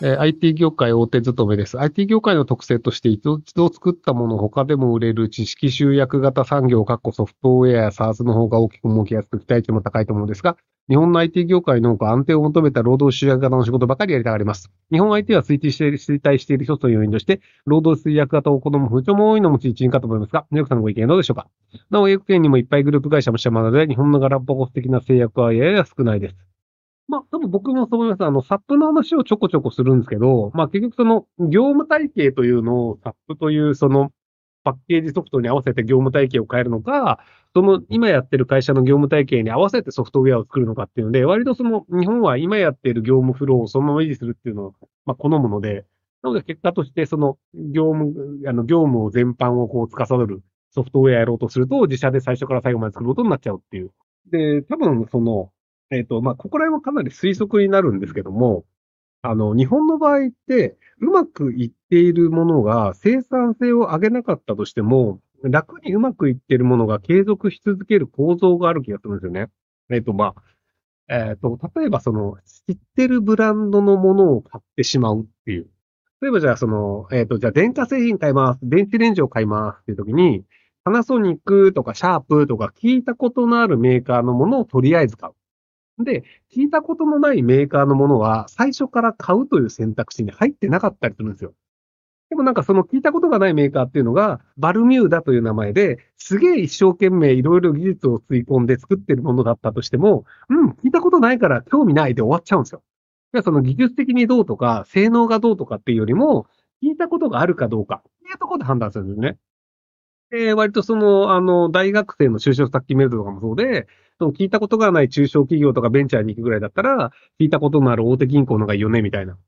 えー IT 業界大手勤めです。IT 業界の特性として一度作ったものを他でも売れる知識集約型産業、かっこソフトウェアや SaaS の方が大きく儲けやすく期待値も高いと思うんですが、日本の IT 業界の多く安定を求めた労働集約型の仕事ばかりやりたがります。日本 IT は推定している、衰退している一つの要因として、労働集約型を好む風潮も多いのも一因かと思いますが、ニューヨークさんのご意見はどうでしょうか？なお、英国圏にもいっぱいグループ会社もしてますので、日本のガラパゴス的な制約はやや少ないです。まあ、多分僕もそう思います。あの、サップの話をちょこちょこするんですけど、まあ結局その、業務体系というのをサップというその、パッケージソフトに合わせて業務体系を変えるのか、その今やってる会社の業務体系に合わせてソフトウェアを作るのかっていうので、割とその日本は今やっている業務フローをそのまま維持するっていうのを、まあ好むので、なので結果としてその業務、あの業務を全般をこう司るソフトウェアやろうとすると、自社で最初から最後まで作ることになっちゃうっていう。で、多分その、えっ、と、まあ、ここら辺はかなり推測になるんですけども、あの、日本の場合って、うまくいっているものが生産性を上げなかったとしても、楽にうまくいっているものが継続し続ける構造がある気がするんですよね。えっ、と、まあ、えっ、と、例えばその、知ってるブランドのものを買ってしまうっていう。例えばじゃあその、えっ、と、じゃあ電化製品買います。電子レンジを買いますっていう時に、パナソニックとかシャープとか聞いたことのあるメーカーのものをとりあえず買う。で、聞いたことのないメーカーのものは最初から買うという選択肢に入ってなかったりするんですよ。でもなんかその聞いたことがないメーカーっていうのが、バルミューダという名前で、すげえ一生懸命いろいろ技術を吸い込んで作ってるものだったとしても、うん、聞いたことないから興味ないで終わっちゃうんですよ。いやその技術的にどうとか、性能がどうとかっていうよりも、聞いたことがあるかどうかっていうところで判断するんですね。で、割とその、あの、大学生の就職先メールとかもそうで、その聞いたことがない中小企業とかベンチャーに行くぐらいだったら、聞いたことのある大手銀行のがいいよね、みたいな。っ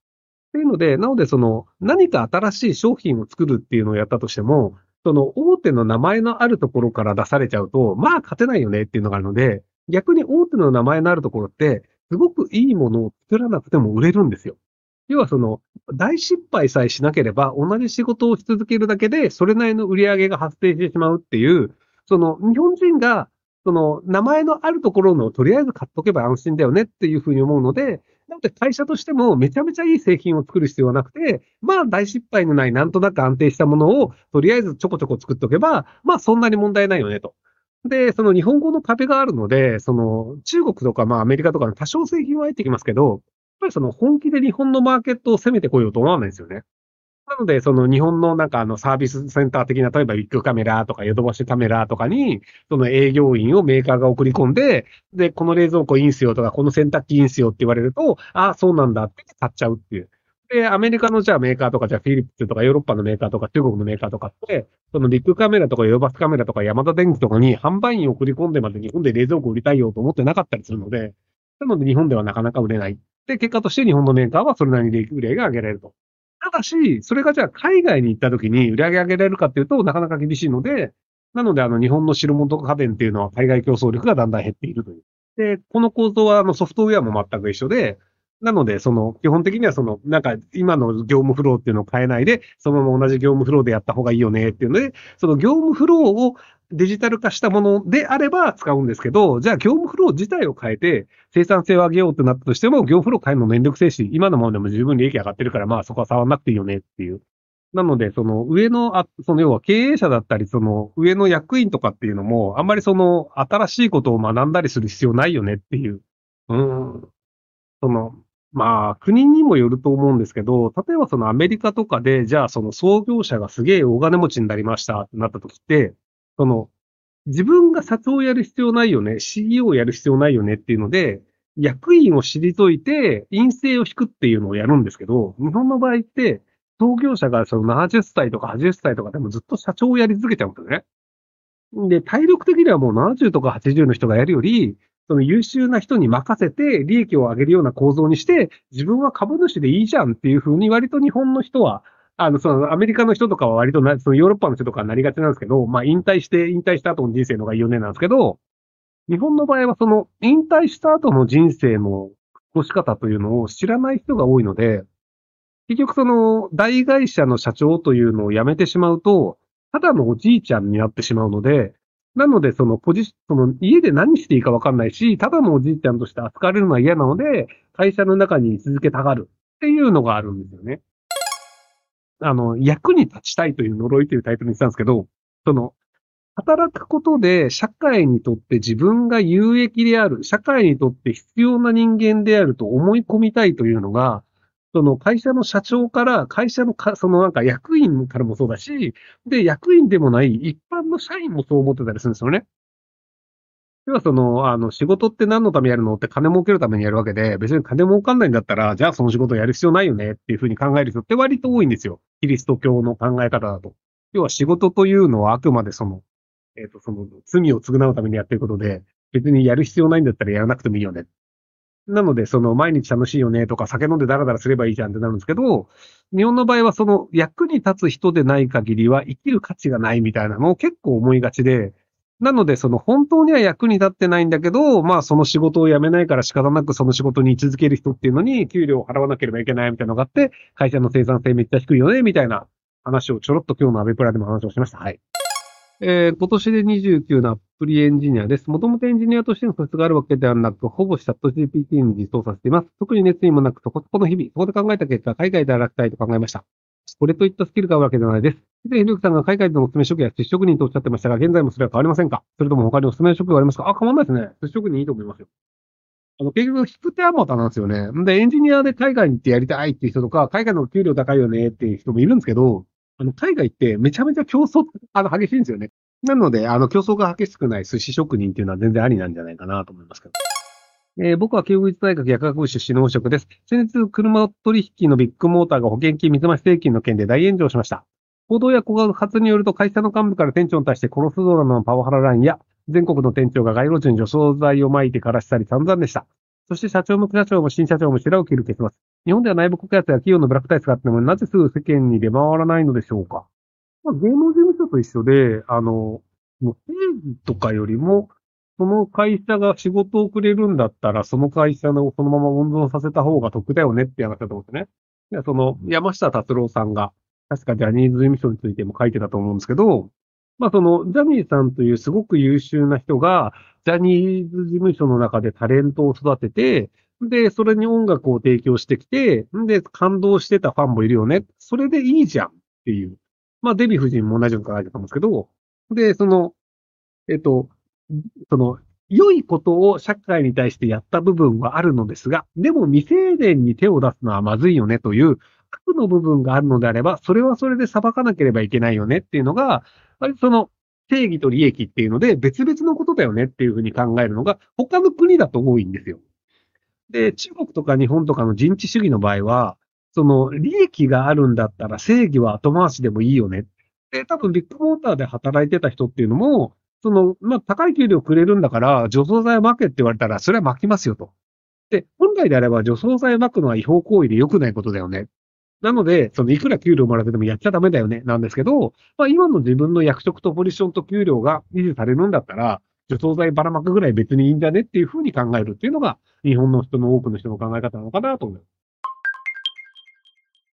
ていうので、なのでその、何か新しい商品を作るっていうのをやったとしても、その大手の名前のあるところから出されちゃうと、まあ勝てないよねっていうのがあるので、逆に大手の名前のあるところって、すごくいいものを作らなくても売れるんですよ。要はその、大失敗さえしなければ、同じ仕事をし続けるだけで、それなりの売り上げが発生してしまうっていう、その、日本人が、その、名前のあるところのとりあえず買っとけば安心だよねっていうふうに思うので、なので会社としてもめちゃめちゃいい製品を作る必要はなくて、まあ大失敗のないなんとなく安定したものをとりあえずちょこちょこ作っておけば、まあそんなに問題ないよねと。で、その日本語の壁があるので、その中国とかまあアメリカとかの多少製品は入ってきますけど、やっぱりその本気で日本のマーケットを攻めてこようと思わないんですよね。なので、その日本のなんかあのサービスセンター的な、例えばビッグカメラとかヨドバシカメラとかに、その営業員をメーカーが送り込んで、で、この冷蔵庫いいんすよとか、この洗濯機いいんすよって言われると、ああ、そうなんだって買っちゃうっていう。で、アメリカのじゃあメーカーとか、じゃあフィリップスとかヨーロッパのメーカーとか中国のメーカーとかって、そのビッグカメラとかヨドバシカメラとかヤマダ電機とかに販売員を送り込んでまで日本で冷蔵庫売りたいよと思ってなかったりするので、なので日本ではなかなか売れない。で、結果として日本のメーカーはそれなりに売り上げが上げられると。ただし、それがじゃあ海外に行った時に売り上げ上げられるかっていうとなかなか厳しいので、なのであの日本の白物家電っていうのは海外競争力がだんだん減っているという。で、この構造はあのソフトウェアも全く一緒で、なので、その、基本的にはその、なんか、今の業務フローっていうのを変えないで、そのまま同じ業務フローでやった方がいいよねっていうので、その業務フローをデジタル化したものであれば使うんですけど、じゃあ業務フロー自体を変えて、生産性を上げようってなったとしても、業務フロー変えるのめんどくせえし、今のものでも十分利益上がってるから、まあそこは触んなくていいよねっていう。なので、その上の、あその要は経営者だったり、その上の役員とかっていうのも、あんまりその新しいことを学んだりする必要ないよねっていう。うん。その、まあ、国にもよると思うんですけど、例えばそのアメリカとかで、じゃあその創業者がすげえ大金持ちになりましたってなった時って、その、自分が社長をやる必要ないよね、CEO をやる必要ないよねっていうので、役員を退いて、陰性を引くっていうのをやるんですけど、日本の場合って、創業者がその70歳とか80歳とかでもずっと社長をやり続けちゃうんですよね。で、体力的にはもう70とか80の人がやるより、その優秀な人に任せて利益を上げるような構造にして、自分は株主でいいじゃんっていうふうに割と日本の人は、あの、そのアメリカの人とかは割とな、そのヨーロッパの人とかはなりがちなんですけど、まあ引退して、引退した後の人生の方がいいよねなんですけど、日本の場合はその引退した後の人生の過ごし方というのを知らない人が多いので、結局その大会社の社長というのを辞めてしまうと、ただのおじいちゃんになってしまうので、なので、そのポジシその家で何していいかわかんないし、ただのおじいちゃんとして扱われるのは嫌なので、会社の中に続けたがる。っていうのがあるんですよね。あの、役に立ちたいという呪いというタイトルにしたんですけど、その、働くことで社会にとって自分が有益である、社会にとって必要な人間であると思い込みたいというのが、その会社の社長から会社のか、そのなんか役員からもそうだし、で、役員でもない一般の社員もそう思ってたりするんですよね。要はその、あの、仕事って何のためにやるのって金儲けるためにやるわけで、別に金儲かんないんだったら、じゃあその仕事やる必要ないよねっていうふうに考える人って割と多いんですよ。キリスト教の考え方だと。要は仕事というのはあくまでその、えっ、ー、と、その、罪を償うためにやってることで、別にやる必要ないんだったらやらなくてもいいよね。なので、その、毎日楽しいよねとか、酒飲んでダラダラすればいいじゃんってなるんですけど、日本の場合はその、役に立つ人でない限りは生きる価値がないみたいなのを結構思いがちで、なので、その本当には役に立ってないんだけど、まあその仕事を辞めないから仕方なくその仕事に居続ける人っていうのに給料を払わなければいけないみたいなのがあって、会社の生産性めっちゃ低いよね、みたいな話をちょろっと今日のアベプラでも話をしました。はい。えー、今年で29のアプリエンジニアです。もともとエンジニアとしての素質があるわけではなく、ほぼチャット GPT に実装させています。特に熱意もなく、そこそこの日々、そこで考えた結果、海外で働きたいと考えました。これといったスキルがあるわけではないです。以前、ひろきさんが海外でのおすすめ職や寿司職人とおっしゃってましたが、現在もそれは変わりませんか？それとも他におすすめ職がありますか？あ、変わんないですね。寿司職人いいと思いますよ。あの、結局、引く手あまたなんですよね。んで、エンジニアで海外に行ってやりたいっていう人とか、海外の給料高いよねっていう人もいるんですけど、あの、海外ってめちゃめちゃ競争、あの、激しいんですよね。なので、あの、競争が激しくない寿司職人っていうのは全然ありなんじゃないかなと思いますけど。えー、僕は慶応義大学薬学部出身の本職です。先日、車取引のビッグモーターが保険金水増し請求の件で大炎上しました。報道や告発によると会社の幹部から店長に対して殺すぞなのパワハララインや、全国の店長が街路樹に除草剤を撒いて枯らしたり散々でした。そして社長も副社長も新社長も白を切る結末。日本では内部告発や企業のブラックタイツがあっても、なぜすぐ世間に出回らないのでしょうか。まあ、芸能事務と一緒で、あの、もう正義とかよりも、その会社が仕事をくれるんだったら、その会社のそのまま温存させた方が得だよねって話だと思ってね。でその、山下達郎さんが、確かジャニーズ事務所についても書いてたと思うんですけど、まあその、ジャニーさんというすごく優秀な人が、ジャニーズ事務所の中でタレントを育てて、で、それに音楽を提供してきて、で、感動してたファンもいるよね。それでいいじゃんっていう。まあ、デヴィ夫人も同じように書いてたんですけど、で、その、えっと、その、良いことを社会に対してやった部分はあるのですが、でも未成年に手を出すのはまずいよねという悪の部分があるのであれば、それはそれで裁かなければいけないよねっていうのが、その正義と利益っていうので別々のことだよねっていうふうに考えるのが他の国だと多いんですよ。で、中国とか日本とかの人治主義の場合は、その利益があるんだったら正義は後回しでもいいよね。で、多分ビッグモーターで働いてた人っていうのも、その、まあ、高い給料くれるんだから、除草剤を撒けって言われたら、それは撒きますよと。で、本来であれば除草剤を撒くのは違法行為で良くないことだよね。なので、そのいくら給料もらっててもやっちゃダメだよね、なんですけど、まあ今の自分の役職とポジションと給料が維持されるんだったら、除草剤ばらまくぐらい別にいいんだねっていうふうに考えるっていうのが、日本の人の多くの人の考え方なのかなと思います。